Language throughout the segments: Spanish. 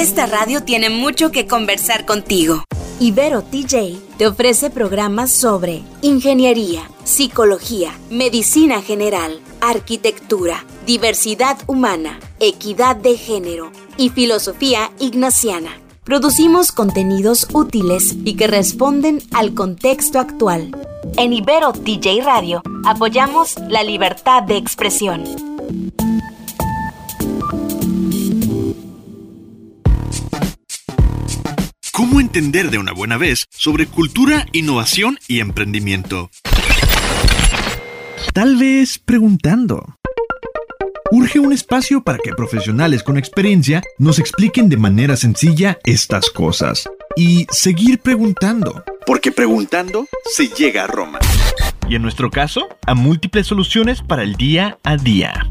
esta radio tiene mucho que conversar contigo. Ibero TJ te ofrece programas sobre ingeniería, psicología, medicina general, arquitectura, diversidad humana, equidad de género y filosofía ignaciana. Producimos contenidos útiles y que responden al contexto actual. En Ibero TJ Radio apoyamos la libertad de expresión. ¿Cómo entender de una buena vez sobre cultura, innovación y emprendimiento? Tal vez preguntando. Urge un espacio para que profesionales con experiencia nos expliquen de manera sencilla estas cosas. Y seguir preguntando. Porque preguntando se llega a Roma. Y en nuestro caso, a múltiples soluciones para el día a día.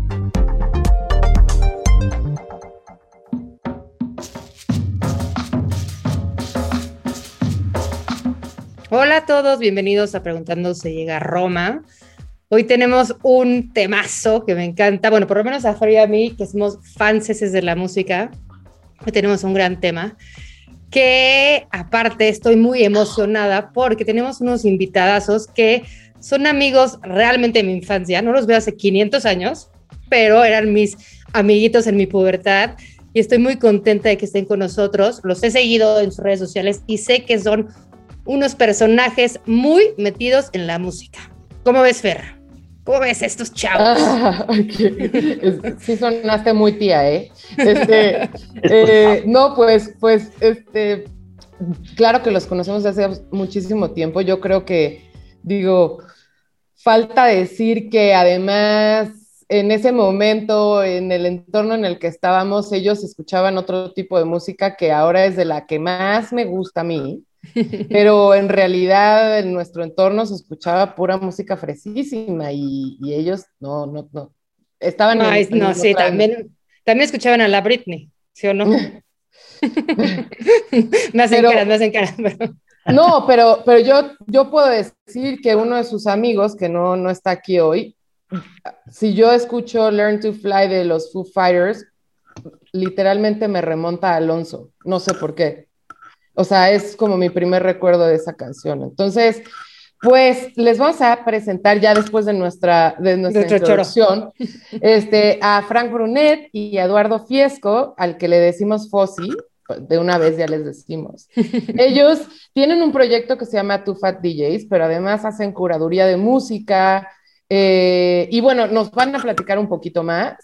Hola a todos, bienvenidos a Preguntando se llega a Roma. Hoy tenemos un temazo que me encanta, bueno, por lo menos a Fer y a mí, que somos fans de la música, hoy tenemos un gran tema, que aparte estoy muy emocionada porque tenemos unos invitadazos que son amigos realmente de mi infancia, no los veo hace 500 años, pero eran mis amiguitos en mi pubertad y estoy muy contenta de que estén con nosotros, los he seguido en sus redes sociales y sé que son unos personajes muy metidos en la música. ¿Cómo ves, Fer? ¿Cómo ves estos chavos? Ah, sí sonaste muy tía, ¿eh? Este, eh, no, pues, pues, este, claro que los conocemos hace muchísimo tiempo. Yo creo que, digo, falta decir que además en ese momento, en el entorno en el que estábamos, ellos escuchaban otro tipo de música que ahora es de la que más me gusta a mí. Pero en realidad en nuestro entorno se escuchaba pura música fresísima y, ellos no, no, no. Estaban no, en, no sí, también, también escuchaban a la Britney, ¿sí o no? me hacen cara, me hacen cara. No, pero, pero yo, yo puedo decir que uno de sus amigos, que no, no está aquí hoy, si yo escucho Learn to Fly de los Foo Fighters, literalmente me remonta a Alonso. No sé por qué. O sea, es como mi primer recuerdo de esa canción. Entonces, pues les vamos a presentar ya después de nuestra, de nuestra introducción este, a Frank Brunet y a Eduardo Fiesco, al que le decimos Fossi, de una vez ya les decimos. Ellos tienen un proyecto que se llama Two Fat DJs, pero además hacen curaduría de música. Eh, y bueno, nos van a platicar un poquito más.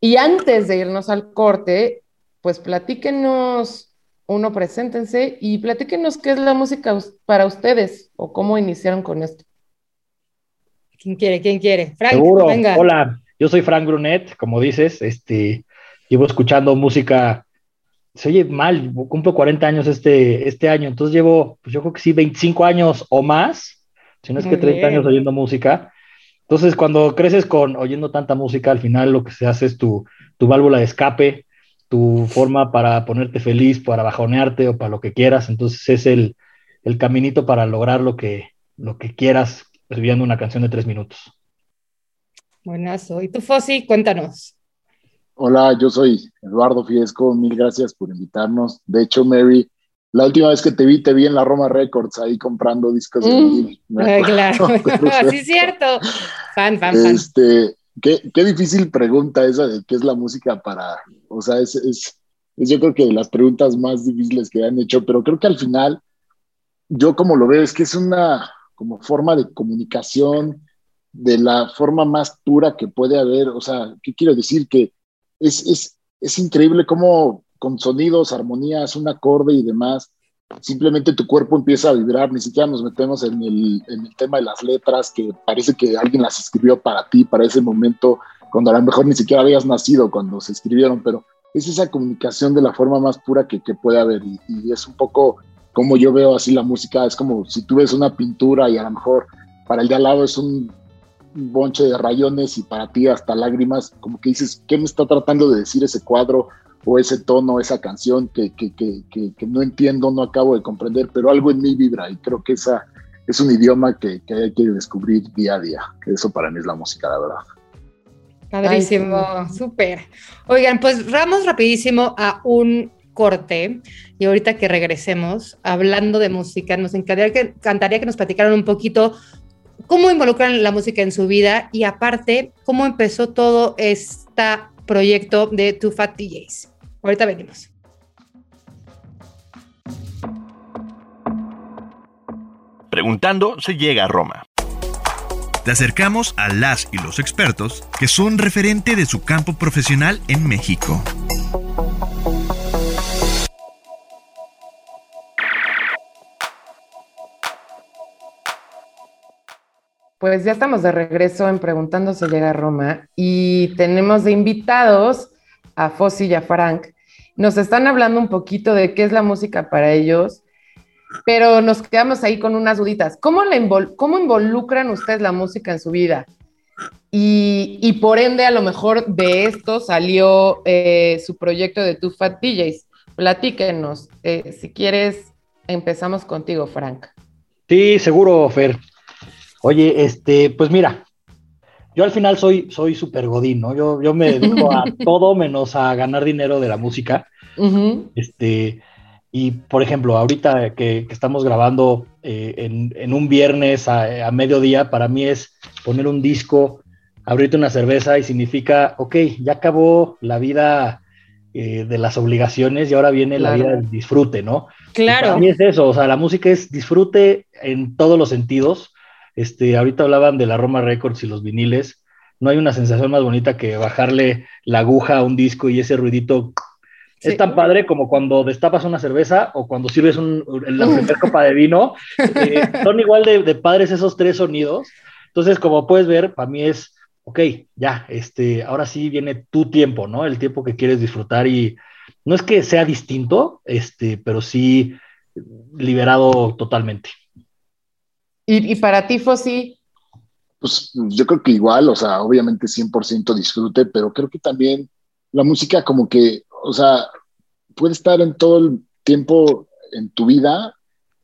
Y antes de irnos al corte, pues platíquenos uno, preséntense y platíquenos qué es la música para ustedes o cómo iniciaron con esto. ¿Quién quiere? ¿Quién quiere? Frank, Seguro. Venga. Hola, yo soy Frank Brunet, como dices, este, llevo escuchando música, se oye mal, cumplo 40 años este, este año, entonces llevo, pues yo creo que sí, 25 años o más, si no es que 30 años oyendo música. Entonces, cuando creces con oyendo tanta música, al final lo que se hace es tu, tu válvula de escape, tu forma para ponerte feliz, para bajonearte o para lo que quieras. Entonces es el, el caminito para lograr lo que, lo que quieras escribiendo una canción de tres minutos. Buenazo. ¿Y tú, Fossi? Cuéntanos. Hola, yo soy Eduardo Fiesco. Mil gracias por invitarnos. De hecho, Mary, la última vez que te vi, te vi en la Roma Records ahí comprando discos. de mm, claro, sí es cierto. Fan, fan, fan. Este, qué, qué, difícil pregunta esa de qué es la música para, o sea, es, es, yo creo que de las preguntas más difíciles que han hecho, pero creo que al final, yo como lo veo, es que es una como forma de comunicación de la forma más pura que puede haber, o sea, ¿qué quiero decir? Que es, es, es increíble cómo con sonidos, armonías, un acorde y demás, simplemente tu cuerpo empieza a vibrar, ni siquiera nos metemos en el, en el, tema de las letras, que parece que alguien las escribió para ti, para ese momento, cuando a lo mejor ni siquiera habías nacido cuando se escribieron, pero es esa comunicación de la forma más pura que, que puede haber y, es un poco como yo veo así la música, es como si tú ves una pintura y a lo mejor para el de al lado es un bonche de rayones y para ti hasta lágrimas, como que dices, ¿qué me está tratando de decir ese cuadro o ese tono, esa canción que, que, que, que no entiendo, no acabo de comprender, pero algo en mí vibra y creo que esa es un idioma que, hay que descubrir día a día, que eso para mí es la música, la verdad. Padrísimo, súper. Oigan, pues vamos rapidísimo a un corte y ahorita que regresemos, hablando de música, nos encantaría que, encantaría que nos platicaran un poquito cómo involucran la música en su vida y aparte, cómo empezó todo este proyecto de Two Fat DJs. Ahorita venimos. Preguntando se llega a Roma. Te acercamos a las y los expertos que son referente de su campo profesional en México. Pues ya estamos de regreso en Preguntándose Llega a Roma y tenemos de invitados a Fossi y a Frank. Nos están hablando un poquito de qué es la música para ellos, pero nos quedamos ahí con unas duditas. ¿Cómo, cómo involucran ustedes la música en su vida? Y, por ende, a lo mejor de esto salió eh, su proyecto de Two Fat DJs. Platíquenos. Eh, si quieres, empezamos contigo, Frank. Sí, seguro, Fer. Oye, este, pues mira, yo al final soy soy súper godín, ¿no? Yo, yo me dedico a todo menos a ganar dinero de la música. Este, y por ejemplo, ahorita que, estamos grabando eh, en, un viernes a, mediodía, para mí es poner un disco, abrirte una cerveza y significa, ok, ya acabó la vida eh, de las obligaciones y ahora viene la vida del disfrute, ¿no? Claro. para mí es eso, o sea, la música es disfrute en todos los sentidos este, ahorita hablaban de la Roma Records y los viniles. No hay una sensación más bonita que bajarle la aguja a un disco y ese ruidito. Es tan padre como cuando destapas una cerveza o cuando sirves la primera copa de vino. Eh, son igual de, padres esos tres sonidos. Entonces, como puedes ver, para mí es, ok, ya, este, ahora sí viene tu tiempo, ¿no? El tiempo que quieres disfrutar y no es que sea distinto, este, pero sí liberado totalmente. ¿Y, para ti, Fossi? Pues yo creo que igual, o sea, obviamente 100% disfrute, pero creo que también la música como que, o sea, puede estar en todo el tiempo en tu vida,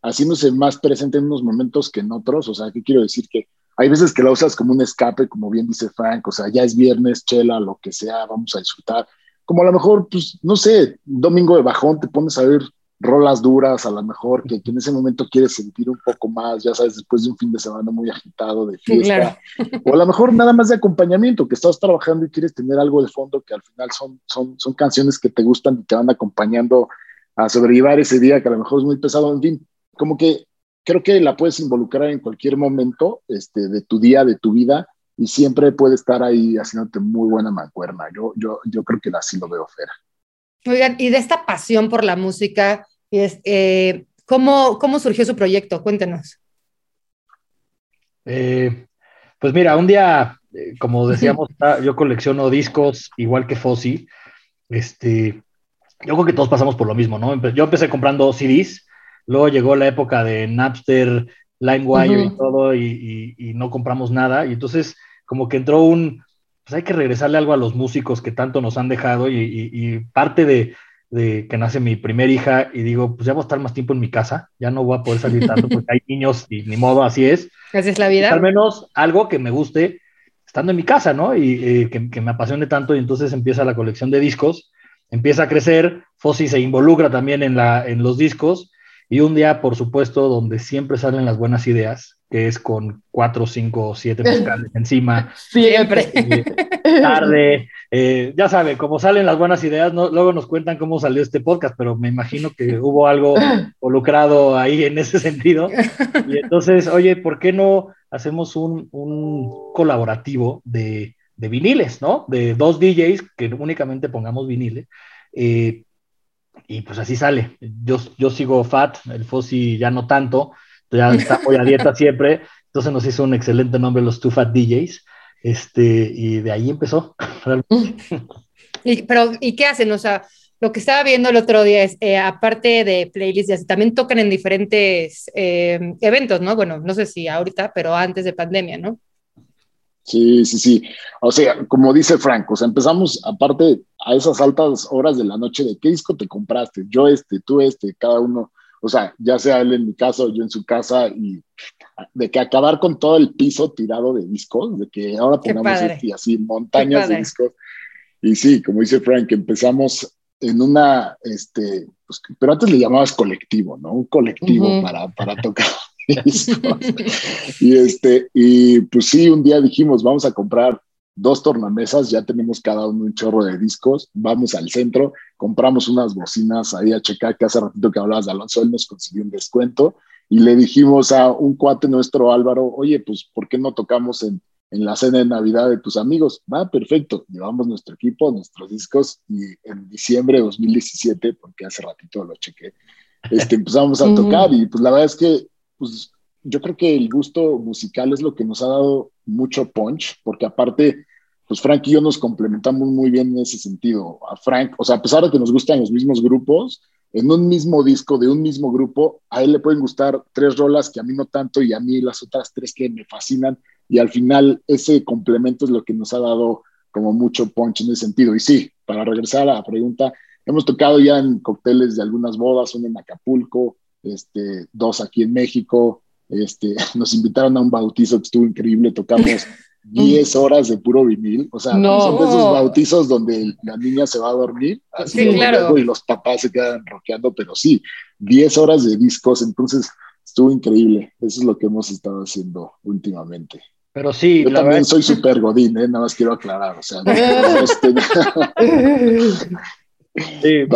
haciéndose más presente en unos momentos que en otros. O sea, ¿qué quiero decir? Que hay veces que la usas como un escape, como bien dice Frank, o sea, ya es viernes, chela, lo que sea, vamos a disfrutar. Como a lo mejor, pues, no sé, domingo de bajón te pones a ver rolas duras, a lo mejor, que, en ese momento quieres sentir un poco más, ya sabes, después de un fin de semana muy agitado de fiesta, o a lo mejor nada más de acompañamiento, que estás trabajando y quieres tener algo de fondo que al final son, son, son canciones que te gustan y te van acompañando a sobrellevar ese día que a lo mejor es muy pesado, en fin, como que creo que la puedes involucrar en cualquier momento este, de tu día, de tu vida, y siempre puede estar ahí haciéndote muy buena mancuerna. Yo, yo, yo creo que así lo veo, Fera. Oigan, y de esta pasión por la música, eh, ¿cómo, ¿cómo, surgió su proyecto? Cuéntenos. Eh, pues mira, un día, eh, como decíamos, yo colecciono discos igual que Fossi. Este, yo creo que todos pasamos por lo mismo, ¿no? Yo empecé comprando CDs, luego llegó la época de Napster, LimeWire y todo, y, no compramos nada. Y entonces, como que entró un, pues hay que regresarle algo a los músicos que tanto nos han dejado y, parte de, que nace mi primer hija y digo, pues ya voy a estar más tiempo en mi casa, ya no voy a poder salir tanto porque hay niños y ni modo, así es. Así es la vida. Pues al menos algo que me guste estando en mi casa, ¿no? Y eh, que, me apasione tanto y entonces empieza la colección de discos, empieza a crecer, Fossi se involucra también en, la, en los discos y un día, por supuesto, donde siempre salen las buenas ideas, que es con cuatro, cinco, siete musicales encima. Siempre. Eh, tarde. Eh, ya sabe, como salen las buenas ideas, luego nos cuentan cómo salió este podcast, pero me imagino que hubo algo involucrado ahí en ese sentido. Y entonces, oye, ¿por qué no hacemos un, colaborativo de, viniles, ¿no? De dos DJs que únicamente pongamos viniles. Eh, y pues así sale. Yo, yo sigo fat, el Fossi ya no tanto, ya está hoy a dieta siempre, entonces nos hizo un excelente nombre los Two Fat DJs, este, y de ahí empezó. y, pero, ¿y qué hacen? O sea, lo que estaba viendo el otro día es, eh, aparte de playlists, también tocan en diferentes eh, eventos, ¿no? Bueno, no sé si ahorita, pero antes de pandemia, ¿no? Sí, sí, sí. O sea, como dice Frank, o sea, empezamos aparte a esas altas horas de la noche de qué disco te compraste, yo este, tú este, cada uno o sea, ya sea él en mi casa o yo en su casa, y de que acabar con todo el piso tirado de discos, de que ahora pongamos este, así montañas de discos. Y sí, como dice Frank, empezamos en una, este, pues, pero antes le llamabas colectivo, ¿no? Un colectivo para, para tocar. y este, y pues sí, un día dijimos, vamos a comprar dos tornamesas, ya tenemos cada uno un chorro de discos, vamos al centro, compramos unas bocinas ahí a checar, que hace ratito que hablabas de Alonso, él nos consiguió un descuento, y le dijimos a un cuate nuestro, Álvaro, oye, pues, ¿por qué no tocamos en, en la cena de Navidad de tus amigos? Va, perfecto, llevamos nuestro equipo, nuestros discos, y en diciembre de 2017, porque hace ratito lo chequé, este, empezamos a tocar, y pues la verdad es que, pues, yo creo que el gusto musical es lo que nos ha dado mucho punch, porque aparte, pues Frank y yo nos complementamos muy bien en ese sentido. A Frank, o sea, a pesar de que nos gustan los mismos grupos, en un mismo disco de un mismo grupo, a él le pueden gustar tres rolas que a mí no tanto y a mí las otras tres que me fascinan. Y al final ese complemento es lo que nos ha dado como mucho punch en ese sentido. Y sí, para regresar a la pregunta, hemos tocado ya en cócteles de algunas bodas, uno en Acapulco, este, dos aquí en México, este, nos invitaron a un bautizo que estuvo increíble, tocamos 10 horas de puro vinil, o sea, son de esos bautizos donde la niña se va a dormir, así y los papás se quedan roqueando, pero sí, 10 horas de discos, entonces estuvo increíble, eso es lo que hemos estado haciendo últimamente. Pero sí, yo también soy súper godín, ¿eh? nada más quiero aclarar, o sea, este, Sí,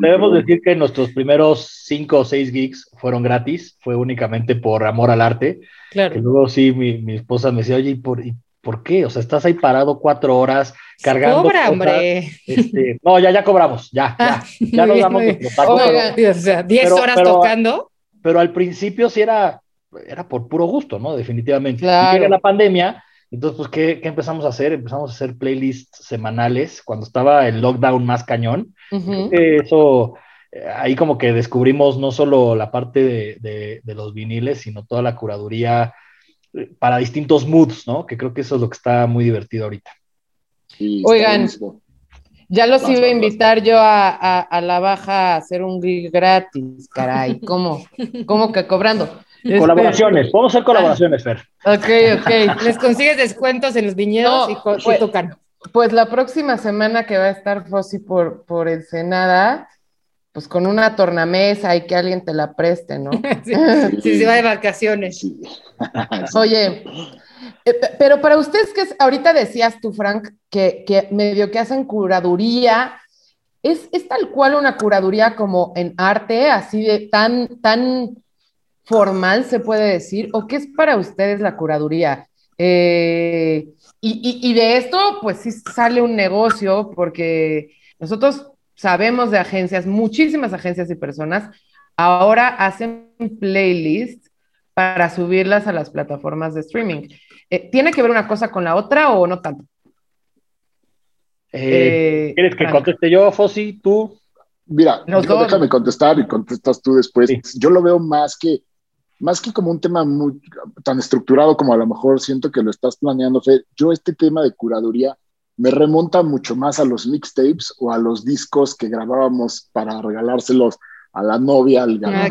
debemos decir que nuestros primeros cinco o seis gigs fueron gratis, fue únicamente por amor al arte. Claro. Y luego sí, mi, mi, esposa me decía, oye, ¿y por, ¿y por qué? O sea, estás ahí parado cuatro horas cargando. Cobra, hombre. Este, no, ya, ya cobramos, ya, ya. Ah, ya nos damos o sea, diez horas tocando. Pero al principio sí era, era por puro gusto, ¿no? Definitivamente. Claro. Y llega la pandemia entonces, pues, ¿qué, ¿qué, empezamos a hacer? Empezamos a hacer playlists semanales cuando estaba el lockdown más cañón. eso, eh, ahí como que descubrimos no solo la parte de, de, los viniles, sino toda la curaduría eh, para distintos moods, ¿no? Que creo que eso es lo que está muy divertido ahorita. Oigan, ya los iba a invitar yo a, a, la baja a hacer un gig gratis, caray. ¿Cómo? ¿Cómo que cobrando? Colaboraciones, podemos hacer colaboraciones, Fer. Ok, ok. Les consigues descuentos en los viñedos y, pues, tocan. Pues la próxima semana que va a estar Fossi por, por Ensenada, pues con una tornamesa y que alguien te la preste, ¿no? sí, sí, va de vacaciones. Oye, eh, pero para ustedes que ahorita decías tú, Frank, que, que medio que hacen curaduría, ¿es, ¿es tal cual una curaduría como en arte, así de tan, tan formal, se puede decir, o qué es para ustedes la curaduría? Eh, y, de esto, pues sí sale un negocio, porque nosotros sabemos de agencias, muchísimas agencias y personas, ahora hacen playlists para subirlas a las plataformas de streaming. Eh, ¿Tiene que ver una cosa con la otra o no tanto? Eh, ¿Quieres que conteste yo, Fossi? ¿Tú? Mira, déjame contestar y contestas tú después. Yo lo veo más que más que como un tema muy, tan estructurado como a lo mejor siento que lo estás planeando, Fe, yo este tema de curaduría me remonta mucho más a los mixtapes o a los discos que grabábamos para regalárselos a la novia, al ah,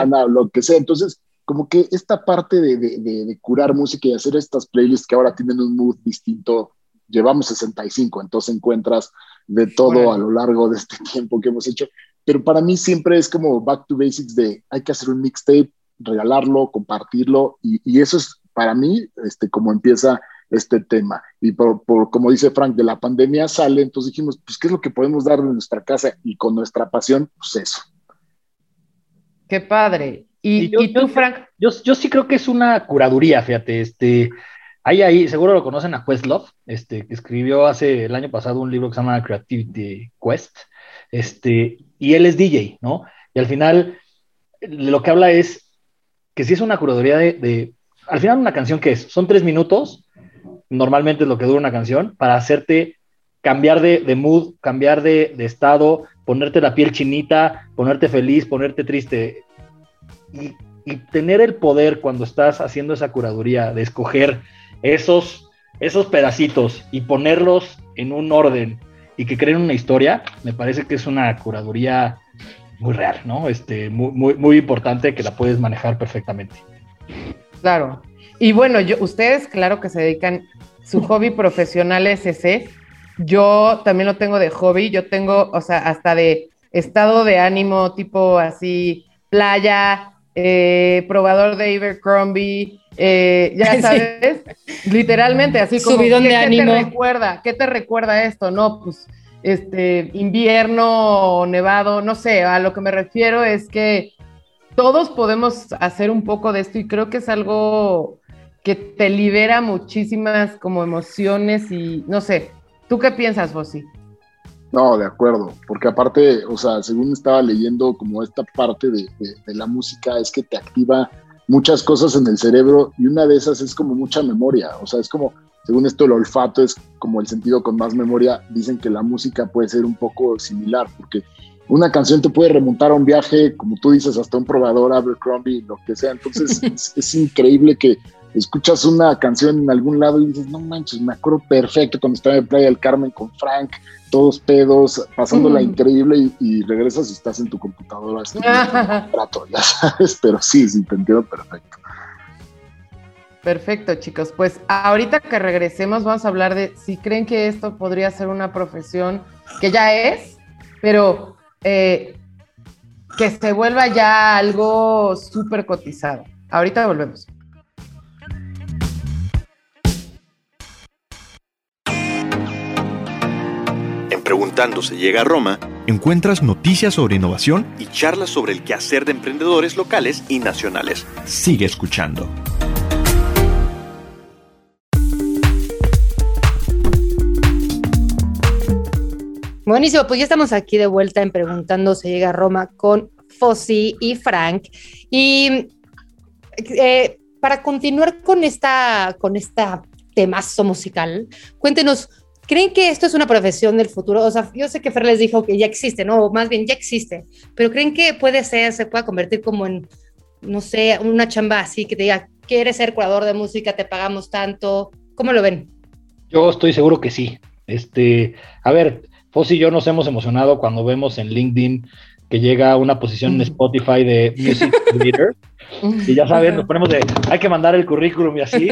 a la lo que sea. Entonces, como que esta parte de, de, de, curar música y hacer estas playlists que ahora tienen un mood distinto, llevamos 65, entonces encuentras de todo a lo largo de este tiempo que hemos hecho. Pero para mí siempre es como back to basics de hay que hacer un mixtape, regalarlo, compartirlo, y, eso es para mí este, como empieza este tema. Y por, como dice Frank, de la pandemia sale, entonces dijimos, pues, ¿qué es lo que podemos dar de nuestra casa? Y con nuestra pasión, pues eso. Qué padre. Y, tú, Frank. Yo, yo, sí creo que es una curaduría, fíjate, este. Hay ahí, seguro lo conocen a Questlove, este, que escribió hace el año pasado un libro que se llama Creativity Quest, este, y él es DJ, ¿no? Y al final lo que habla es que sí es una curaduría de, al final una canción que es, son tres minutos, normalmente es lo que dura una canción, para hacerte cambiar de, mood, cambiar de, estado, ponerte la piel chinita, ponerte feliz, ponerte triste. Y, tener el poder cuando estás haciendo esa curaduría de escoger esos, esos pedacitos y ponerlos en un orden y que creen una historia, me parece que es una curaduría muy real, ¿no? Este, muy, muy, muy importante que la puedes manejar perfectamente. Claro. Y bueno, yo, ustedes, claro que se dedican, su hobby profesional es ese, yo también lo tengo de hobby, yo tengo, o sea, hasta de estado de ánimo tipo así, playa, eh, probador de Abercrombie, eh, ya sabes, literalmente así como Subidón de ánimo. te recuerda? ¿Qué te recuerda esto? No, pues este invierno, nevado, no sé, a lo que me refiero es que todos podemos hacer un poco de esto y creo que es algo que te libera muchísimas como emociones y no sé, ¿tú qué piensas, Fossi? No, de acuerdo, porque aparte, o sea, según estaba leyendo como esta parte de, de, de, la música es que te activa muchas cosas en el cerebro y una de esas es como mucha memoria, o sea, es como, según esto el olfato es como el sentido con más memoria, dicen que la música puede ser un poco similar, porque una canción te puede remontar a un viaje, como tú dices, hasta un probador, Abercrombie, lo que sea, entonces es, es increíble que escuchas una canción en algún lado y dices, no manches, me acuerdo perfecto cuando estaba en Playa del Carmen con Frank, todos pedos, pasándola mm. increíble y, y, regresas y estás en tu computadora así, trato, ya sabes, pero sí, sí, te entiendo perfecto. Perfecto, chicos. Pues ahorita que regresemos vamos a hablar de si creen que esto podría ser una profesión que ya es, pero eh, que se vuelva ya algo súper cotizado. Ahorita volvemos. Preguntando se llega a Roma, encuentras noticias sobre innovación y charlas sobre el quehacer de emprendedores locales y nacionales. Sigue escuchando. Buenísimo, pues ya estamos aquí de vuelta en Preguntando se llega a Roma con Fossi y Frank. Y eh, para continuar con esta, con esta temazo musical, cuéntenos ¿Creen que esto es una profesión del futuro? O sea, yo sé que Fer les dijo que ya existe, ¿no? O más bien ya existe, pero ¿creen que puede ser, se pueda convertir como en, no sé, una chamba así que te diga, quieres ser curador de música, te pagamos tanto? ¿Cómo lo ven? Yo estoy seguro que sí. Este, a ver, Fossi y yo nos hemos emocionado cuando vemos en LinkedIn que llega a una posición en Spotify de Music Leader. y ya saben, nos ponemos de, hay que mandar el currículum y así.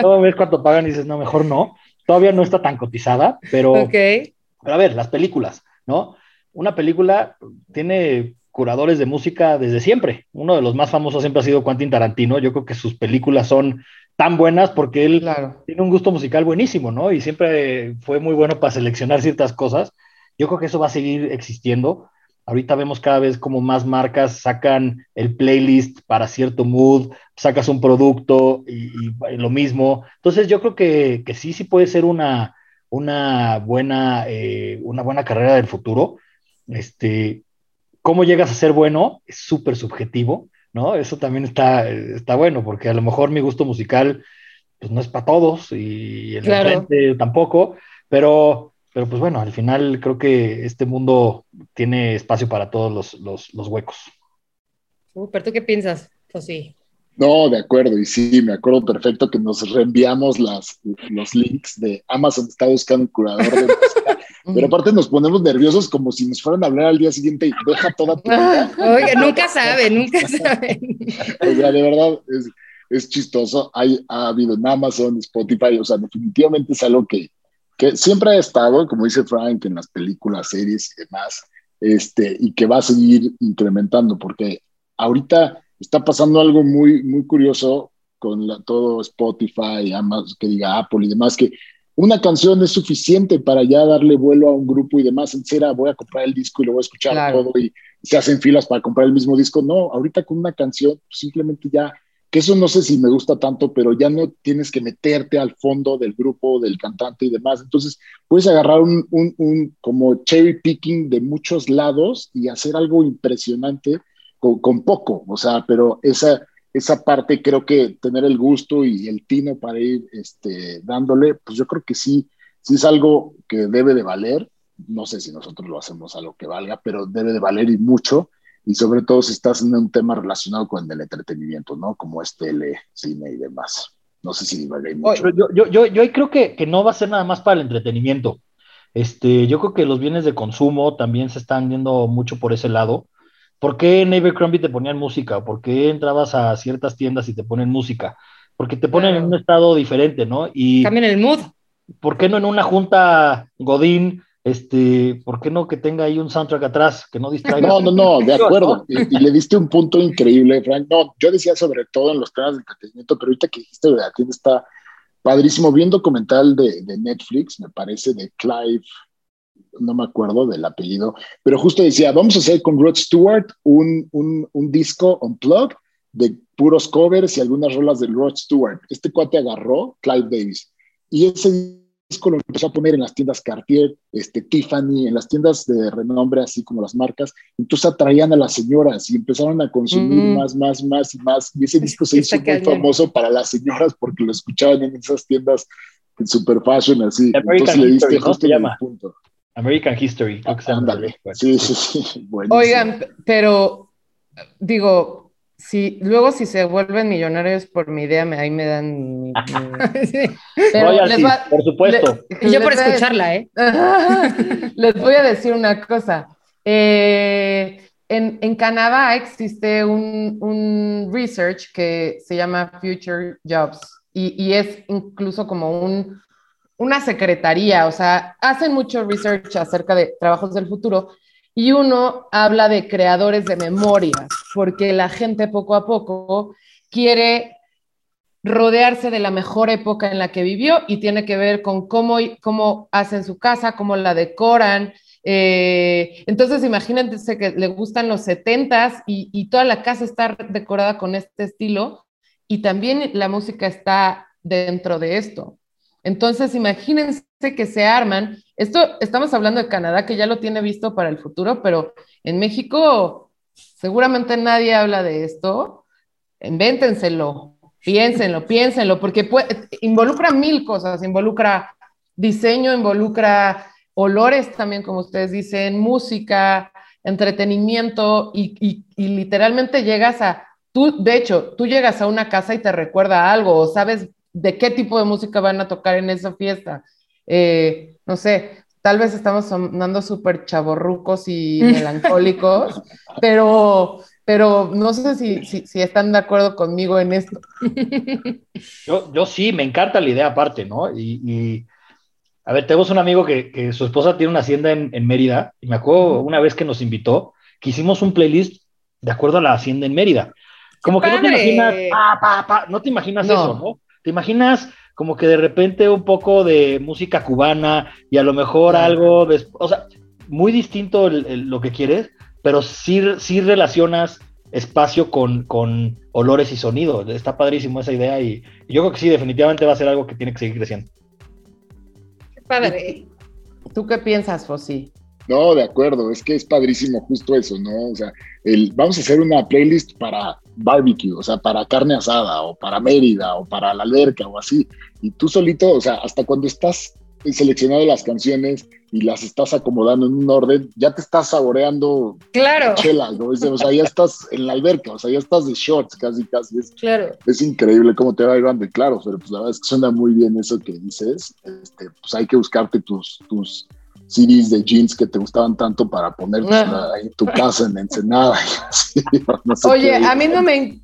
Todo ves cuánto pagan y dices, no, mejor no todavía no está tan cotizada, pero, okay. pero a ver, las películas, ¿no? Una película tiene curadores de música desde siempre. Uno de los más famosos siempre ha sido Quentin Tarantino. Yo creo que sus películas son tan buenas porque él claro. tiene un gusto musical buenísimo, ¿no? Y siempre fue muy bueno para seleccionar ciertas cosas. Yo creo que eso va a seguir existiendo. Ahorita vemos cada vez como más marcas sacan el playlist para cierto mood, sacas un producto y, y lo mismo. Entonces yo creo que, que, sí, sí puede ser una, una, buena, eh, una buena carrera del futuro. Este, ¿Cómo llegas a ser bueno? Es súper subjetivo, ¿no? Eso también está, está bueno, porque a lo mejor mi gusto musical pues, no es para todos y el claro. tampoco, pero pero pues bueno, al final creo que este mundo tiene espacio para todos los, los, los huecos. Super, ¿tú qué piensas, José? No, de acuerdo, y sí, me acuerdo perfecto que nos reenviamos las, los links de Amazon está buscando un curador de música, pero aparte nos ponemos nerviosos como si nos fueran a hablar al día siguiente y deja toda tu vida. Oiga, nunca sabe, nunca saben. o sea, de verdad, es, es chistoso. Hay, ha habido en Amazon, Spotify, o sea, definitivamente es algo que, que siempre ha estado, como dice Frank, en las películas, series y demás, este, y que va a seguir incrementando, porque ahorita está pasando algo muy, muy curioso con la, todo Spotify, Amazon, que diga Apple y demás, que una canción es suficiente para ya darle vuelo a un grupo y demás. En cera, voy a comprar el disco y lo voy a escuchar claro. todo y se hacen filas para comprar el mismo disco. No, ahorita con una canción simplemente ya que eso no sé si me gusta tanto, pero ya no tienes que meterte al fondo del grupo, del cantante y demás. Entonces, puedes agarrar un, un, un como cherry picking de muchos lados y hacer algo impresionante con, con, poco, o sea, pero esa, esa parte creo que tener el gusto y el tino para ir este, dándole, pues yo creo que sí, sí es algo que debe de valer. No sé si nosotros lo hacemos a lo que valga, pero debe de valer y mucho y sobre todo si estás en un tema relacionado con el entretenimiento, ¿no? Como es tele, cine y demás. No sé si divagué mucho. Yo, yo, yo, yo creo que, que, no va a ser nada más para el entretenimiento. Este, yo creo que los bienes de consumo también se están yendo mucho por ese lado. ¿Por qué en Abercrombie te ponían música? ¿Por qué entrabas a ciertas tiendas y te ponen música? Porque te ponen claro. en un estado diferente, ¿no? Y cambian el mood. ¿por qué no en una junta Godín este, ¿por qué no que tenga ahí un soundtrack atrás que no distraiga? No, no, no, de acuerdo. Y, le diste un punto increíble, Frank. No, yo decía sobre todo en los temas de entretenimiento, pero ahorita que dijiste de la tienda está padrísimo. Vi un documental de, de, Netflix, me parece, de Clive, no me acuerdo del apellido, pero justo decía, vamos a hacer con Rod Stewart un, un, un disco unplugged de puros covers y algunas rolas de Rod Stewart. Este cuate agarró Clive Davis y ese disco lo empezó a poner en las tiendas Cartier, este, Tiffany, en las tiendas de renombre, así como las marcas. Entonces atraían a las señoras y empezaron a consumir mm. más, más, más y más. Y ese disco se hizo muy famoso para las señoras porque lo escuchaban en esas tiendas en super fashion, así. Entonces le diste justo el punto. American History. Ándale. Sí, sí, sí. Oigan, pero digo, Sí, luego si se vuelven millonarios por mi idea, me, ahí me dan... por supuesto. yo por escucharla, ¿eh? les voy a decir una cosa. Eh, en, Canadá existe un, research que se llama Future Jobs y, y es incluso como un, una secretaría, o sea, hacen mucho research acerca de trabajos del futuro y uno habla de creadores de memorias, porque la gente poco a poco quiere rodearse de la mejor época en la que vivió y tiene que ver con cómo, cómo hacen su casa, cómo la decoran. Eh, entonces, imagínense que le gustan los setentas y, y toda la casa está decorada con este estilo y también la música está dentro de esto. Entonces, imagínense que se arman. Esto estamos hablando de Canadá, que ya lo tiene visto para el futuro, pero en México seguramente nadie habla de esto. Invéntenselo, piénsenlo, piénsenlo, porque involucra mil cosas, involucra diseño, involucra olores también, como ustedes dicen, música, entretenimiento y, y literalmente llegas a, tú, de hecho, tú llegas a una casa y te recuerda algo, o sabes de qué tipo de música van a tocar en esa fiesta. Eh, no sé, tal vez estamos sonando súper chaborrucos y melancólicos, pero, pero no sé si, si, están de acuerdo conmigo en esto. Yo, yo sí, me encanta la idea aparte, ¿no? Y, a ver, tenemos un amigo que, que, su esposa tiene una hacienda en, en, Mérida, y me acuerdo una vez que nos invitó, que hicimos un playlist de acuerdo a la hacienda en Mérida. Como que no te imaginas, no te imaginas eso, ¿no? ¿Te imaginas como que de repente un poco de música cubana y a lo mejor algo, de, o sea, muy distinto lo que quieres, pero sí, sí relacionas espacio con, con, olores y sonidos. Está padrísimo esa idea y, yo creo que sí, definitivamente va a ser algo que tiene que seguir creciendo. Qué padre. ¿Tú qué piensas, Fossi? No, de acuerdo, es que es padrísimo justo eso, ¿no? O sea, el, vamos a hacer una playlist para barbecue, o sea, para carne asada o para Mérida o para la alberca o así. Y tú solito, o sea, hasta cuando estás seleccionando las canciones y las estás acomodando en un orden, ya te estás saboreando claro. chela, ¿no? O sea, ya estás en la alberca, o sea, ya estás de shorts casi, casi. Es, claro. es increíble cómo te va ir claro, pero pues la verdad es que suena muy bien eso que dices. Este, pues hay que buscarte tus, tus CDs de jeans que te gustaban tanto para poner ah. en tu casa en Ensenada. Oye, a mí no me...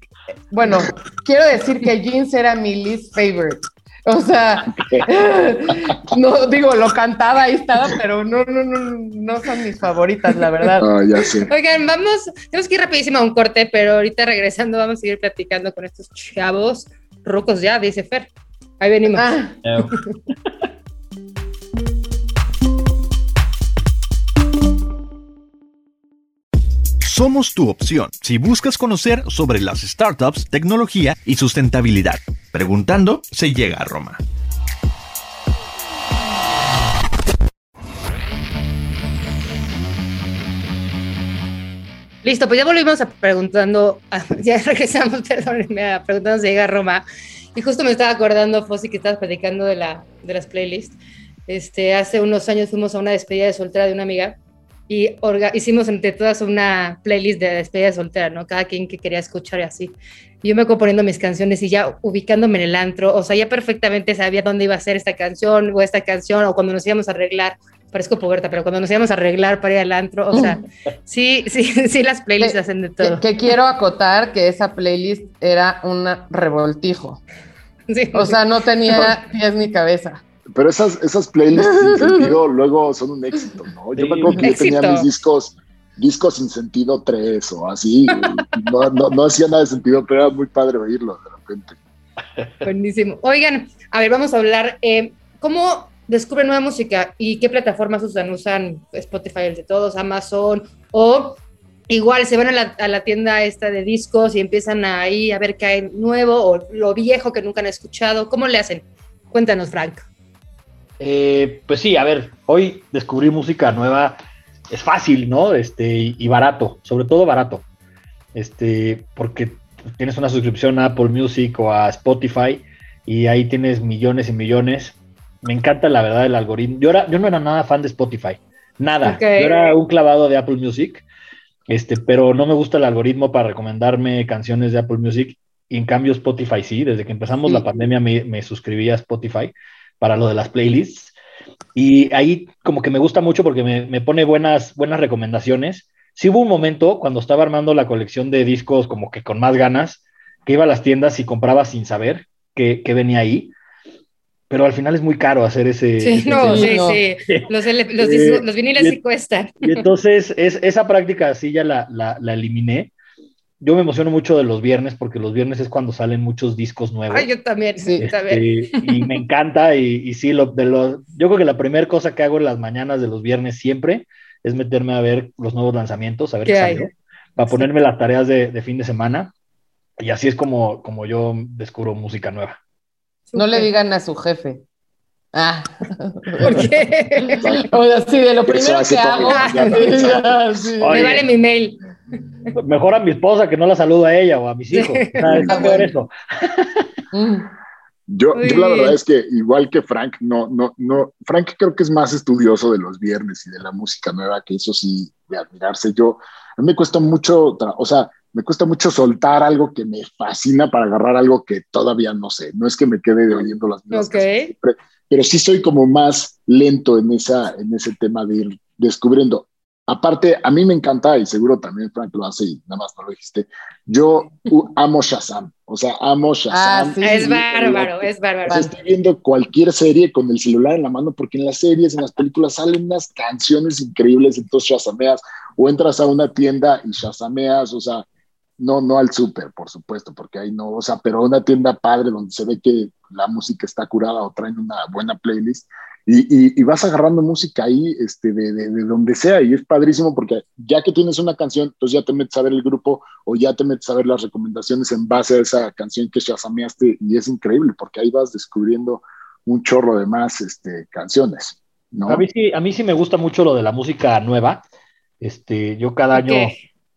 Bueno, quiero decir que jeans era mi least favorite. O sea, no digo, lo cantaba, ahí estaba, pero no, no, no, no son mis favoritas, la verdad. Ah, ya sé. Oigan, vamos, tenemos que ir rapidísimo a un corte, pero ahorita regresando vamos a seguir platicando con estos chavos rucos ya, dice Fer. Ahí venimos. Ah. Somos tu opción si buscas conocer sobre las startups, tecnología y sustentabilidad. Preguntando se llega a Roma. Listo, pues ya volvimos a preguntando, ya regresamos, perdónenme, a preguntando si llega a Roma. Y justo me estaba acordando, Fossi, que estabas platicando de, la, de las playlists. Este, hace unos años fuimos a una despedida de soltera de una amiga y hicimos entre todas una playlist de despedida soltera, ¿no? Cada quien que quería escuchar y así. Yo me componiendo mis canciones y ya ubicándome en el antro, o sea, ya perfectamente sabía dónde iba a ser esta canción o esta canción, o cuando nos íbamos a arreglar, parezco poberta, pero cuando nos íbamos a arreglar para ir al antro, o sea, sí, sí, sí, las playlists hacen de todo. Que, quiero acotar que esa playlist era un revoltijo. Sí, o sea, no tenía pies ni cabeza. Pero esas, esas playlists sin sentido luego son un éxito, ¿no? Yo me acuerdo que yo tenía mis discos, discos sin sentido 3 o así, no, no, no hacía nada de sentido, pero era muy padre oírlo de repente. Buenísimo. Oigan, a ver, vamos a hablar, eh, ¿cómo descubren nueva música y qué plataformas usan? ¿Usan Spotify, el de todos, Amazon o igual se van a la, a la, tienda esta de discos y empiezan ahí a ver qué hay nuevo o lo viejo que nunca han escuchado? ¿Cómo le hacen? Cuéntanos, Frank. Eh, pues sí, a ver, hoy descubrir música nueva es fácil, ¿no? Este, y, y barato, sobre todo barato. Este, porque tienes una suscripción a Apple Music o a Spotify y ahí tienes millones y millones. Me encanta la verdad el algoritmo. Yo, era, yo no era nada fan de Spotify, nada. Okay. Yo era un clavado de Apple Music, este, pero no me gusta el algoritmo para recomendarme canciones de Apple Music. Y en cambio Spotify sí, desde que empezamos sí. la pandemia me, me suscribí a Spotify para lo de las playlists. Y ahí como que me gusta mucho porque me, me pone buenas, buenas recomendaciones sí hubo un momento cuando estaba armando la colección de discos como que con más ganas, que iba a las tiendas y compraba sin saber que, que venía ahí. Pero al final es muy caro hacer ese. Sí, ese no, sí, no. sí. Los, los, eh, los viniles sí cuestan. Y entonces es, esa práctica sí ya la, la, la, eliminé. Yo me emociono mucho de los viernes porque los viernes es cuando salen muchos discos nuevos. Ay, yo también, sí, este, también. Y me encanta. Y, y sí, lo, de los, yo creo que la primera cosa que hago en las mañanas de los viernes siempre es meterme a ver los nuevos lanzamientos, a ver qué, qué salió, para ponerme las tareas de, de, fin de semana. Y así es como, como yo descubro música nueva. No le digan a su jefe. Ah. ¿Por qué? o sea, sí, de lo primero que hago. sí. Me vale mi mail. Mejor a mi esposa que no la saludo a ella o a mis hijos. Está peor eso. Yo, yo, la verdad es que igual que Frank, no, no, no, Frank creo que es más estudioso de los viernes y de la música nueva, que eso sí, de admirarse. Yo, a mí me cuesta mucho, o sea, me cuesta mucho soltar algo que me fascina para agarrar algo que todavía no sé. No es que me quede de oyendo las mismas okay. cosas, pero sí soy como más lento en, esa, en ese tema de ir descubriendo. Aparte, a mí me encanta, y seguro también Frank lo hace y nada más no lo dijiste, yo amo Shazam, o sea, amo Shazam. Ah, sí. Es bárbaro, es bárbaro. Estoy viendo cualquier serie con el celular en la mano, porque en las series, en las películas salen unas canciones increíbles, entonces shazameas, o entras a una tienda y shazameas, o sea, no, no al súper, por supuesto, porque ahí no, o sea, pero una tienda padre donde se ve que la música está curada o traen una buena playlist, y, y, y, vas agarrando música ahí este, de, de, de, donde sea y es padrísimo porque ya que tienes una canción, entonces ya te metes a ver el grupo o ya te metes a ver las recomendaciones en base a esa canción que chasameaste y es increíble porque ahí vas descubriendo un chorro de más este, canciones. ¿no? A, mí sí, a mí sí me gusta mucho lo de la música nueva. Este, yo cada año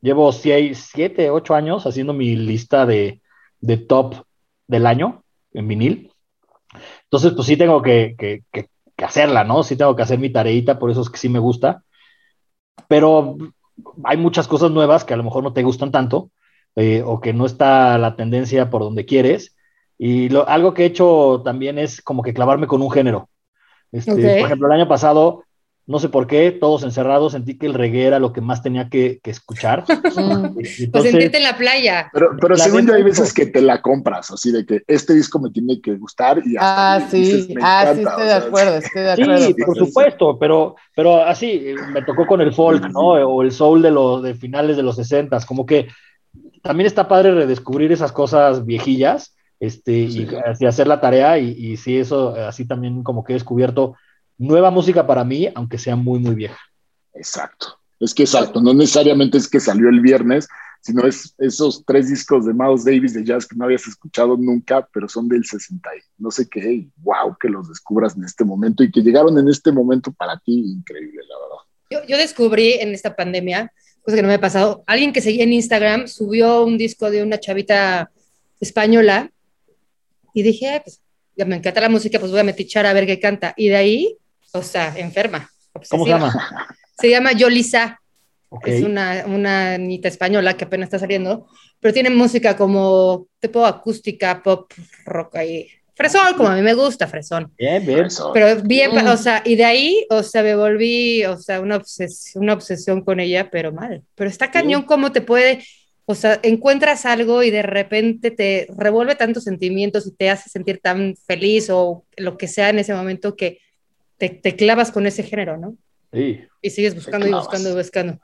llevo seis, siete, ocho años haciendo mi lista de, de top del año en vinil. Entonces, pues sí tengo que, que, que que hacerla, ¿no? Sí tengo que hacer mi tareita, por eso es que sí me gusta. Pero hay muchas cosas nuevas que a lo mejor no te gustan tanto eh, o que no está la tendencia por donde quieres. Y lo, algo que he hecho también es como que clavarme con un género. Este, okay. Por ejemplo, el año pasado, no sé por qué, todos encerrados, sentí que el reggae era lo que más tenía que, que escuchar. Entonces, pues sentirte en la playa. Pero, pero según yo hay veces que te la compras, así de que este disco me tiene que gustar y hasta Ah, sí, dices, ah, sí, estoy de acuerdo, estoy de acuerdo. Sí, por supuesto, pero, pero así, me tocó con el folk, ¿no? O el soul de los de finales de los 60 como que también está padre redescubrir esas cosas viejillas, este, sí. y, y, hacer la tarea, y, y sí, eso, así también como que he descubierto nueva música para mí, aunque sea muy, muy vieja. Exacto. Es que exacto, no necesariamente es que salió el viernes, sino es esos tres discos de Miles Davis de jazz que no habías escuchado nunca, pero son del 60 y no sé qué, y wow, que los descubras en este momento y que llegaron en este momento para ti, increíble, la verdad. Yo, yo descubrí en esta pandemia, cosa que no me ha pasado, alguien que seguía en Instagram subió un disco de una chavita española y dije, pues ya me encanta la música, pues voy a metichar a ver qué canta. Y de ahí o sea, enferma. Obsesiva. ¿Cómo se llama? Se llama Yolisa. Okay. Es una, una niñita española que apenas está saliendo, pero tiene música como tipo acústica, pop, rock ahí. Fresón, como a mí me gusta, fresón. Bien, bien. Pero bien, mm. o sea, y de ahí, o sea, me volví, o sea, una, obses una obsesión con ella, pero mal. Pero está cañón mm. cómo te puede O sea, encuentras algo y de repente te revuelve tantos sentimientos y te hace sentir tan feliz o lo que sea en ese momento que te, clavas con ese género, ¿no? Sí. Y sigues buscando y buscando y buscando.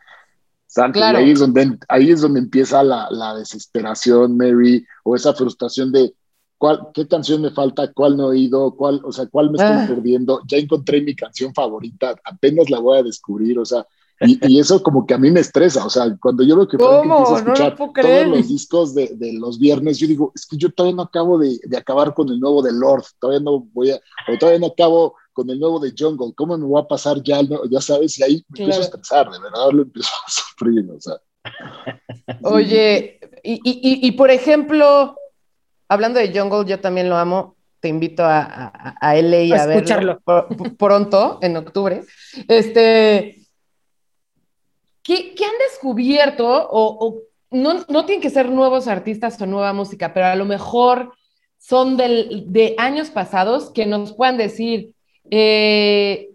claro. ahí, es donde, ahí es donde empieza la, la, desesperación, Mary, o esa frustración de cuál, qué canción me falta, cuál no he oído, cuál, o sea, cuál me estoy ah. perdiendo. Ya encontré mi canción favorita, apenas la voy a descubrir, o sea, y, eso como que a mí me estresa, o sea, cuando yo veo que Frank empieza a escuchar todos los discos de, de, los viernes, yo digo, es que yo todavía no acabo de, de, acabar con el nuevo de Lord, todavía no voy a, o todavía no acabo con el nuevo de Jungle, ¿cómo me voy a pasar ya, ya sabes? Y ahí me empiezo a estresar, de verdad lo empiezo a sufrir, o sea. Oye, y, y, y, por ejemplo, hablando de Jungle, yo también lo amo, te invito a, a, a LA y a, verlo pronto, en octubre. Este, ¿Qué, han descubierto? O, no, no, tienen que ser nuevos artistas o nueva música, pero a lo mejor son de años pasados que nos puedan decir, eh,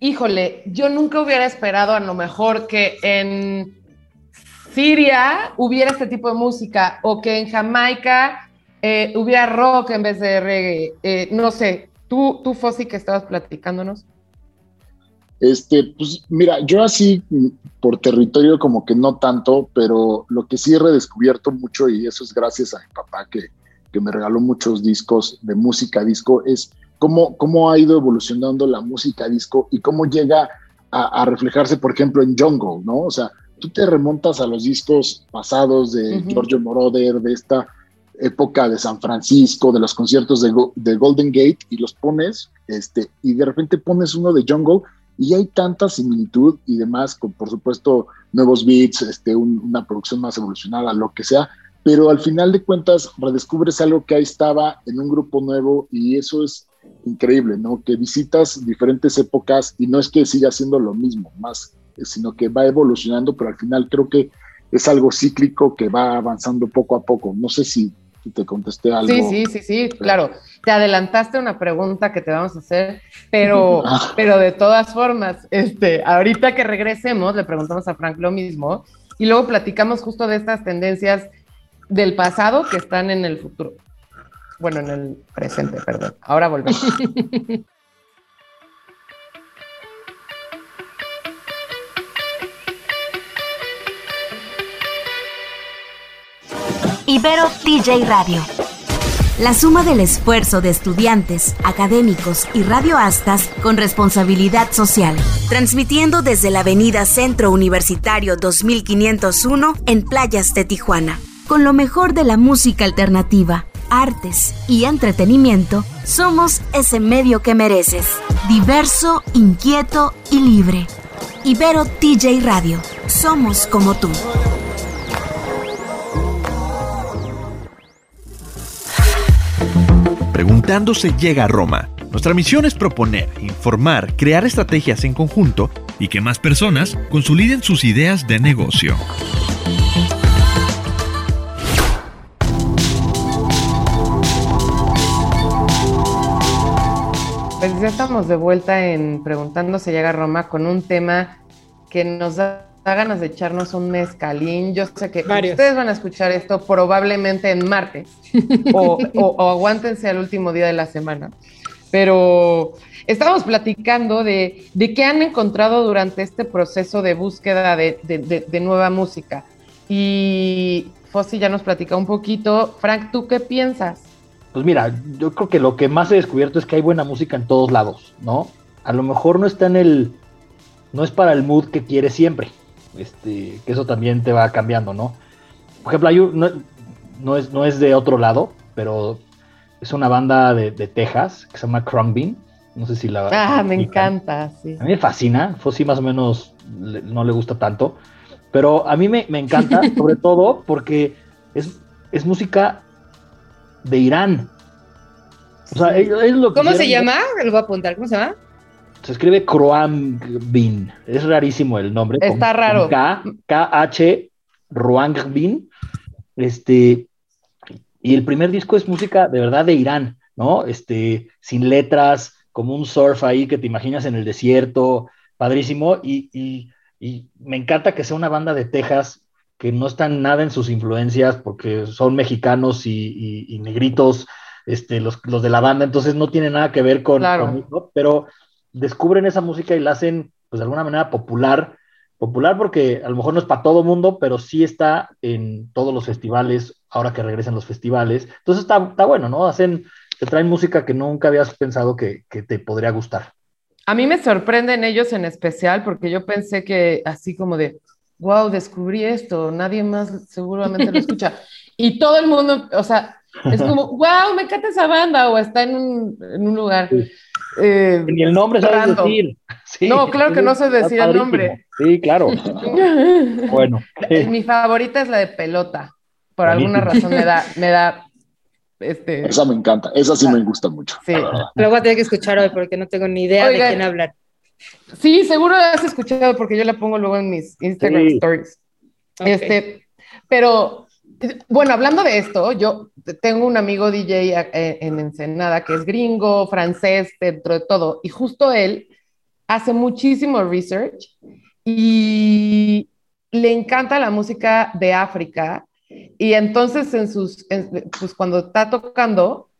híjole, yo nunca hubiera esperado a lo mejor que en Siria hubiera este tipo de música o que en Jamaica eh, hubiera rock en vez de reggae. Eh, no sé, tú, tú Fossi, que estabas platicándonos. Este, pues mira, yo así mm, por territorio como que no tanto, pero lo que sí he redescubierto mucho, y eso es gracias a mi papá que, que me regaló muchos discos de música disco, es cómo, cómo ha ido evolucionando la música disco y cómo llega a, reflejarse, por ejemplo, en Jungle, ¿no? O sea, tú te remontas a los discos pasados de Giorgio Moroder, de esta época de San Francisco, de los conciertos de, de, Golden Gate, y los pones, este, y de repente pones uno de Jungle y hay tanta similitud y demás, con por supuesto nuevos beats, este, una producción más evolucionada, lo que sea, pero al final de cuentas redescubres algo que ahí estaba en un grupo nuevo y eso es increíble, ¿no? Que visitas diferentes épocas y no es que siga siendo lo mismo, más, sino que va evolucionando, pero al final creo que es algo cíclico que va avanzando poco a poco. No sé si te contesté algo. Sí, sí, sí, sí, claro. Te adelantaste una pregunta que te vamos a hacer, pero, ah. pero de todas formas, este, ahorita que regresemos, le preguntamos a Frank lo mismo y luego platicamos justo de estas tendencias del pasado que están en el futuro. Bueno, en el presente, perdón. Ahora volvemos. Ibero TJ Radio. La suma del esfuerzo de estudiantes, académicos y radioastas con responsabilidad social. Transmitiendo desde la Avenida Centro Universitario 2501 en Playas de Tijuana. Con lo mejor de la música alternativa, artes y entretenimiento, somos ese medio que mereces. Diverso, inquieto y libre. Ibero TJ Radio. Somos como tú. Preguntándose llega a Roma. Nuestra misión es proponer, informar, crear estrategias en conjunto y que más personas consoliden sus ideas de negocio. Pues ya estamos de vuelta en Preguntándose llega a Roma con un tema que nos da ganas de echarnos un mezcalín. Yo sé que ustedes van a escuchar esto probablemente en martes o, aguántense al último día de la semana. Pero estamos platicando de, de qué han encontrado durante este proceso de búsqueda de, nueva música. Y Fossi ya nos platica un poquito. Frank, ¿tú qué piensas? Pues mira, yo creo que lo que más he descubierto es que hay buena música en todos lados, ¿no? A lo mejor no está en el, no es para el mood que quieres siempre, este, que eso también te va cambiando, ¿no? Por ejemplo, hay no, es, no es de otro lado, pero es una banda de, Texas que se llama Bean. No sé si la. Ah, me encanta, sí. A mí me fascina. Fossi más o menos no le gusta tanto. Pero a mí me, encanta, sobre todo porque es, es, música de Irán. O sea, es, lo que ¿Cómo se llama? Lo voy a apuntar. ¿Cómo se llama? Se escribe Bin. Es rarísimo el nombre. Está raro. K, K-H Bin. Este, y el primer disco es música de verdad de Irán, ¿no? Este, sin letras, como un surf ahí que te imaginas en el desierto, padrísimo. Y, y, me encanta que sea una banda de Texas que no están nada en sus influencias porque son mexicanos y, negritos, este, los, de la banda, entonces no tiene nada que ver con, claro. pero descubren esa música y la hacen, pues de alguna manera popular, popular porque a lo mejor no es para todo mundo, pero sí está en todos los festivales, ahora que regresan los festivales, entonces está, está bueno, ¿no? Hacen, te traen música que nunca habías pensado que, que te podría gustar. A mí me sorprenden ellos en especial porque yo pensé que así como de, wow, descubrí esto, nadie más seguramente lo escucha. y todo el mundo, o sea, es como, wow, me encanta esa banda o está en un, en un lugar. Eh, Ni el nombre sabes decir. no, claro que no sé decir el nombre. Sí, claro. bueno. Mi favorita es la de pelota. Por alguna razón me da, me da este, esa me encanta, esa sí me gusta mucho. Sí, pero voy a tener que escuchar hoy porque no tengo ni idea de quién hablar. Sí, seguro has escuchado porque yo la pongo luego en mis Instagram stories. Este, pero bueno, hablando de esto, yo tengo un amigo DJ eh, en Ensenada que es gringo, francés, dentro de todo, y justo él hace muchísimo research y le encanta la música de África. Y entonces en sus, pues cuando está tocando,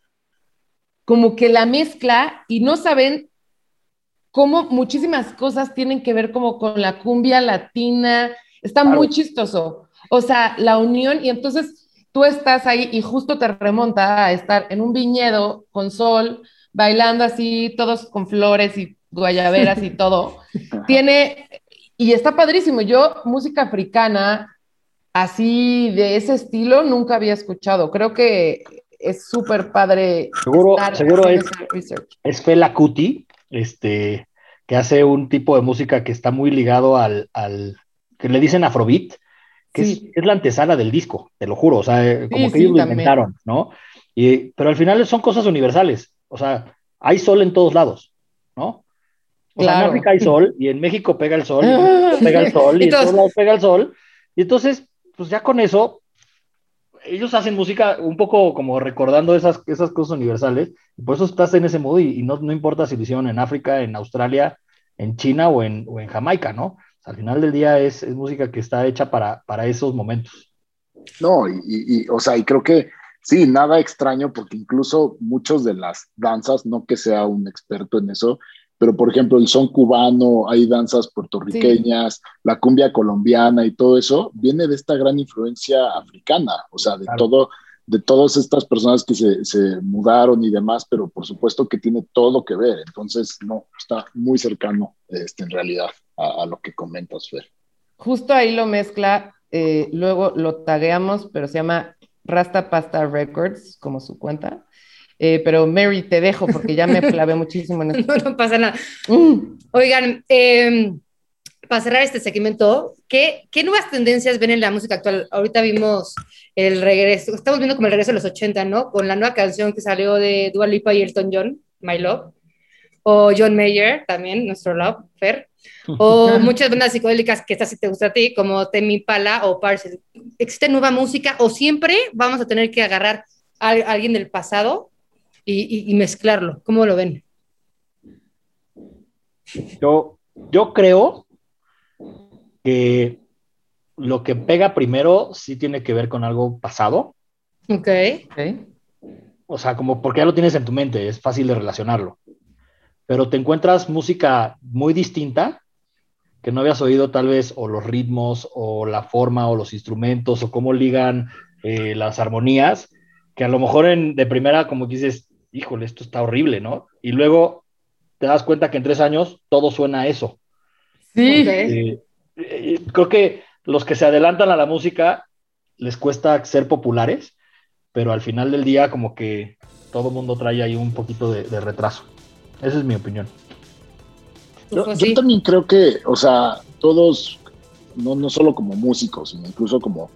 como que la mezcla y no saben cómo muchísimas cosas tienen que ver como con la cumbia latina, está muy chistoso. O sea, la unión y entonces tú estás ahí y justo te remonta a estar en un viñedo con sol, bailando así, todos con flores y guayaberas y todo. Tiene, y está padrísimo. Yo, música africana, así de ese estilo nunca había escuchado. Creo que es súper padre. Seguro, seguro es, es Fela Kuti, este, que hace un tipo de música que está muy ligado al, que le dicen Afrobeat, que es, la antesala del disco, te lo juro, o sea, eh, como que ellos lo inventaron, ¿no? Y, pero al final son cosas universales, o sea, hay sol en todos lados, ¿no? O sea, en África hay sol y en México pega el sol, y pega el sol y en todos lados pega el sol. Y entonces, pues ya con eso, ellos hacen música un poco como recordando esas, esas cosas universales, y por eso estás en ese modo y, no, no, importa si lo hicieron en África, en Australia, en China o en, o en Jamaica, ¿no? al final del día es, es, música que está hecha para, para esos momentos. No, y, y, o sea, y creo que sí, nada extraño, porque incluso muchos de las danzas, no que sea un experto en eso, pero por ejemplo el son cubano, hay danzas puertorriqueñas, la cumbia colombiana y todo eso, viene de esta gran influencia africana, o sea, de todo, de todas estas personas que se, se, mudaron y demás, pero por supuesto que tiene todo que ver, entonces no, está muy cercano este, en realidad a, lo que comentas, Fer. Justo ahí lo mezcla, eh, luego lo tagueamos, pero se llama Rasta Pasta Records, como su cuenta. Eh, pero Mary, te dejo porque ya me clavé muchísimo en esto. No, pasa nada. Mm. Oigan, em, para cerrar este segmento, ¿qué, ¿qué, nuevas tendencias ven en la música actual? Ahorita vimos el regreso, estamos viendo como el regreso de los 80, ¿no? Con la nueva canción que salió de Dua Lipa y Elton John, My Love, o John Mayer, también, nuestro Love, Fer, o muchas bandas psicodélicas que esta sí te gusta a ti, como Temi Pala o Parcel. ¿Existe nueva música o siempre vamos a tener que agarrar a alguien del pasado y, mezclarlo. ¿Cómo lo ven? Yo, yo creo que lo que pega primero sí tiene que ver con algo pasado. Ok. O sea, como porque ya lo tienes en tu mente, es fácil de relacionarlo. Pero te encuentras música muy distinta que no habías oído tal vez o los ritmos o la forma o los instrumentos o cómo ligan eh, las armonías, que a lo mejor en, de primera como dices, híjole, esto está horrible, ¿no? Y luego te das cuenta que en tres años todo suena a eso. Sí. Eh, eh, creo que los que se adelantan a la música les cuesta ser populares, pero al final del día como que todo mundo trae ahí un poquito de, retraso. Esa es mi opinión. Yo, pues también creo que, o sea, todos, no, no solo como músicos, sino incluso como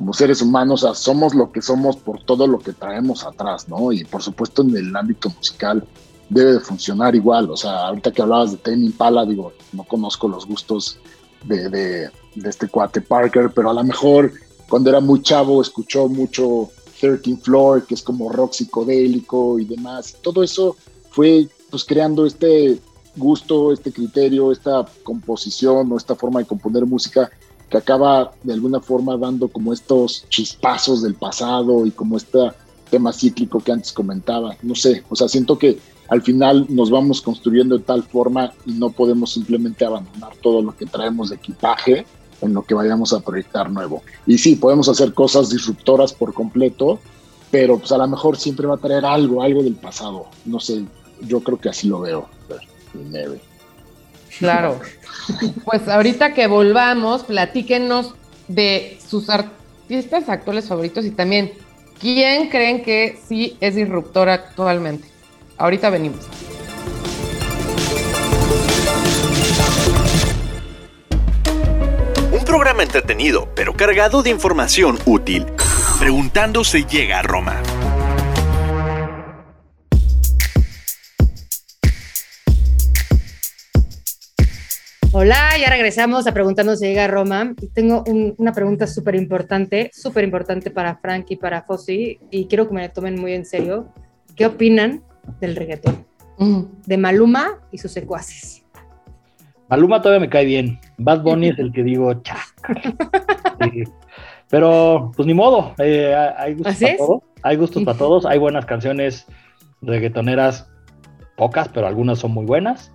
como seres humanos, somos lo que somos por todo lo que traemos atrás, ¿no? Y por supuesto en el ámbito musical debe de funcionar igual, o sea, ahorita que hablabas de Tame Impala, digo, no conozco los gustos de, de, este cuate Parker, pero a lo mejor cuando era muy chavo escuchó mucho 13 Floor, que es como rock psicodélico y demás, todo eso fue pues creando este gusto, este criterio, esta composición o esta forma de componer música que acaba de alguna forma dando como estos chispazos del pasado y como este tema cíclico que antes comentaba. No sé, o sea, siento que al final nos vamos construyendo de tal forma y no podemos simplemente abandonar todo lo que traemos de equipaje en lo que vayamos a proyectar nuevo. Y sí, podemos hacer cosas disruptoras por completo, pero pues a lo mejor siempre va a traer algo, algo del pasado. No sé, yo creo que así lo veo. Claro. Pues ahorita que volvamos, platíquenos de sus artistas actuales favoritos y también quién creen que sí es disruptor actualmente. Ahorita venimos. Un programa entretenido, pero cargado de información útil. Preguntando se llega a Roma. Hola, ya regresamos a Preguntando si llega a Roma. Y tengo una pregunta súper importante, súper importante para Frank y para Fossi, y quiero que me la tomen muy en serio. ¿Qué opinan del reggaetón? De Maluma y sus secuaces. Maluma todavía me cae bien. Bad Bunny es el que digo, cha. Pero, pues ni modo. Eh, hay gustos para todos. Hay gustos para todos. Hay buenas canciones reggaetoneras, pocas, pero algunas son muy buenas.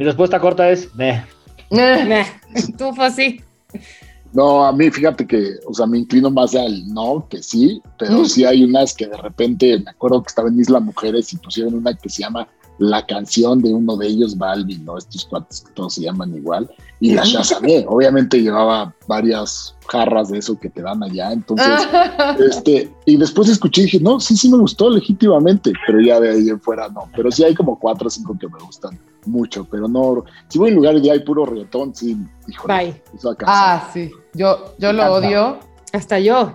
Mi respuesta corta es, meh. Meh. Tú, Fossi. No, a mí fíjate que, o sea, me inclino más al no que sí, pero mm. sí hay unas que de repente, me acuerdo que estaba en Isla Mujeres y pusieron una que se llama La canción de uno de ellos, Balvin, ¿no? Estos cuates que todos se llaman igual, y la ya sabía, obviamente llevaba varias jarras de eso que te dan allá, entonces, este, y después escuché y dije, no, sí, sí me gustó legítimamente, pero ya de ahí en fuera no, pero sí hay como cuatro o cinco que me gustan mucho, pero no, si voy en lugares y hay puro reggaetón, sí, híjole. Bye. Ah, sí, yo, yo lo odio. Hasta yo.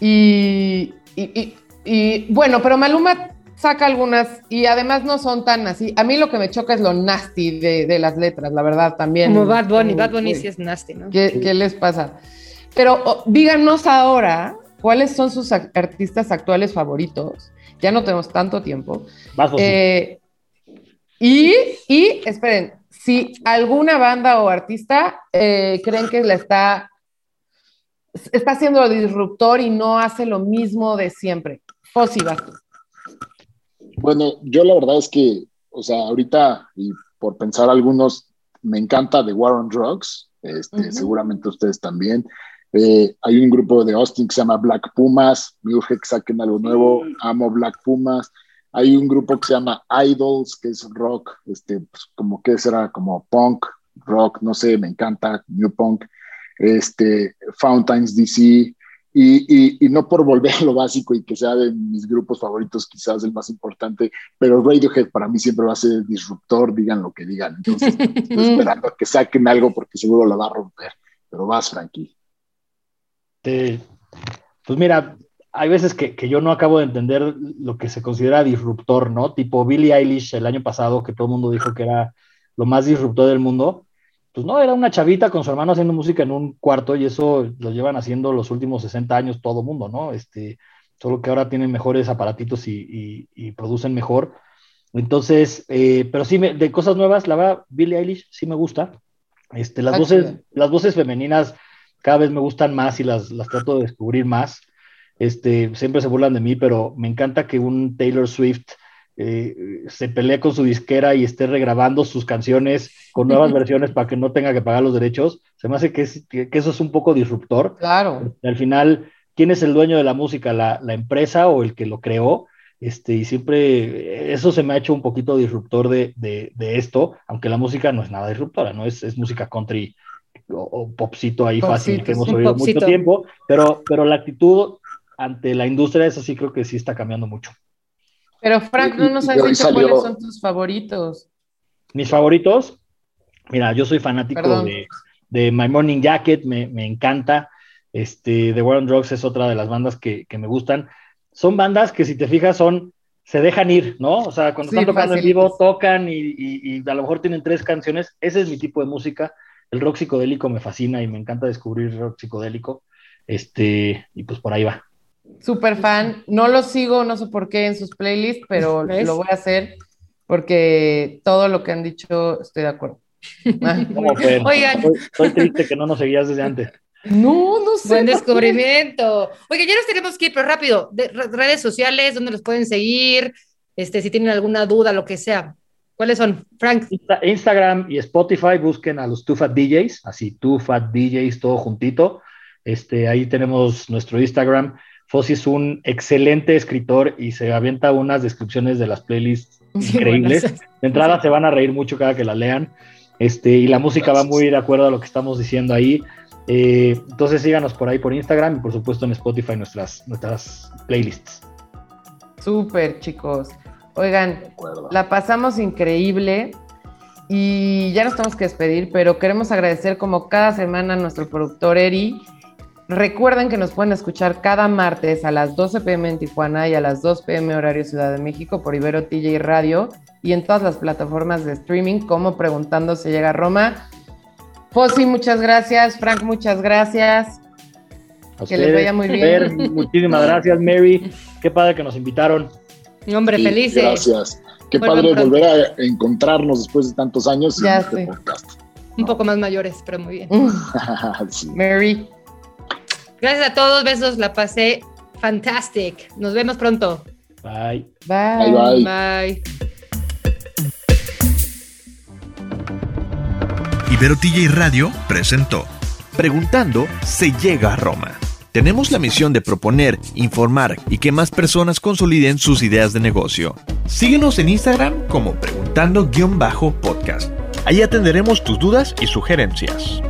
Y, y, y, bueno, pero Maluma saca algunas y además no son tan así. A mí lo que me choca es lo nasty de, de las letras, la verdad, también. Como Bad Bunny, Bad Bunny sí es nasty, ¿no? ¿Qué, ¿qué les pasa? Pero oh, díganos ahora cuáles son sus artistas actuales favoritos. Ya no tenemos tanto tiempo. Eh, y, y, esperen, si alguna banda o artista eh, creen que la está, está haciendo disruptor y no hace lo mismo de siempre. Fossi, Bueno, yo la verdad es que, o sea, ahorita, y por pensar algunos, me encanta The War on Drugs, este, seguramente ustedes también. Eh, hay un grupo de Austin que se llama Black Pumas, me urge que saquen algo nuevo, amo Black Pumas. Hay un grupo que se llama Idols, que es rock, este, pues, como que será como punk, rock, no sé, me encanta, new punk, este, Fountains DC, y, y, y, no por volver a lo básico y que sea de mis grupos favoritos, quizás el más importante, pero Radiohead para mí siempre va a ser disruptor, digan lo que digan. Entonces, estoy esperando que saquen algo porque seguro la va a romper. Pero vas, Frankie. pues mira, hay veces que, que, yo no acabo de entender lo que se considera disruptor, ¿no? Tipo Billie Eilish el año pasado, que todo el mundo dijo que era lo más disruptor del mundo. Pues no, era una chavita con su hermano haciendo música en un cuarto y eso lo llevan haciendo los últimos 60 años todo mundo, ¿no? Este, solo que ahora tienen mejores aparatitos y, y, y producen mejor. Entonces, eh, pero sí, me, de cosas nuevas, la verdad, Billie Eilish sí me gusta. Este, las, voces, las voces femeninas cada vez me gustan más y las, las trato de descubrir más. Este, siempre se burlan de mí, pero me encanta que un Taylor Swift eh, se pelee con su disquera y esté regrabando sus canciones con nuevas versiones para que no tenga que pagar los derechos. Se me hace que, eso es un poco disruptor. Claro. Al final, ¿quién es el dueño de la música? ¿La, empresa o el que lo creó? Este, y siempre eso se me ha hecho un poquito disruptor de, esto, aunque la música no es nada disruptora, ¿no? Es, música country o, popcito ahí fácil que hemos oído mucho tiempo, pero, pero la actitud ante la industria, eso sí creo que sí está cambiando mucho. Pero Frank, no nos has dicho cuáles son tus favoritos. Mis favoritos, mira, yo soy fanático de, My Morning Jacket, me, encanta. Este, The War on Drugs es otra de las bandas que, me gustan. Son bandas que si te fijas son, se dejan ir, ¿no? O sea, cuando están tocando en vivo, tocan y, y, a lo mejor tienen tres canciones. Ese es mi tipo de música. El rock psicodélico me fascina y me encanta descubrir rock psicodélico. Este, y pues por ahí va. Super fan. No lo sigo, no sé por qué en sus playlists, pero lo voy a hacer porque todo lo que han dicho estoy de acuerdo. Oigan. Estoy, triste que no nos seguías desde antes. No, no sé. Buen descubrimiento. Oiga, ya nos tenemos que ir, pero rápido. redes sociales, ¿dónde los pueden seguir? Este, si tienen alguna duda, lo que sea. ¿Cuáles son, Frank? Instagram y Spotify, busquen a los Tufat DJs, así Tufat DJs, todo juntito. Este, ahí tenemos nuestro Instagram. Fossi es un excelente escritor y se avienta unas descripciones de las playlists increíbles. de entrada se van a reír mucho cada que la lean. Este, y la música va muy de acuerdo a lo que estamos diciendo ahí. Eh, entonces síganos por ahí por Instagram y por supuesto en Spotify nuestras, nuestras playlists. Súper, chicos. Oigan, la pasamos increíble y ya nos tenemos que despedir, pero queremos agradecer como cada semana a nuestro productor Eri. Recuerden que nos pueden escuchar cada martes a las 12 pm en Tijuana y a las 2 pm horario Ciudad de México por Ibero TJ Radio y en todas las plataformas de streaming como Preguntando se llega a Roma. Fossi, muchas gracias. Frank, muchas gracias. que les vaya muy bien. muchísimas gracias, Mary. Qué padre que nos invitaron. Hombre, felices. Gracias. Qué padre volver a encontrarnos después de tantos años ya este Un poco más mayores, pero muy bien. Mary. Gracias a todos, besos, la pasé fantastic. Nos vemos pronto. Bye. Bye. Bye. Bye. Ibero TJ Radio presentó Preguntando se llega a Roma. Tenemos la misión de proponer, informar y que más personas consoliden sus ideas de negocio. Síguenos en Instagram como preguntando-podcast. Ahí atenderemos tus dudas y sugerencias.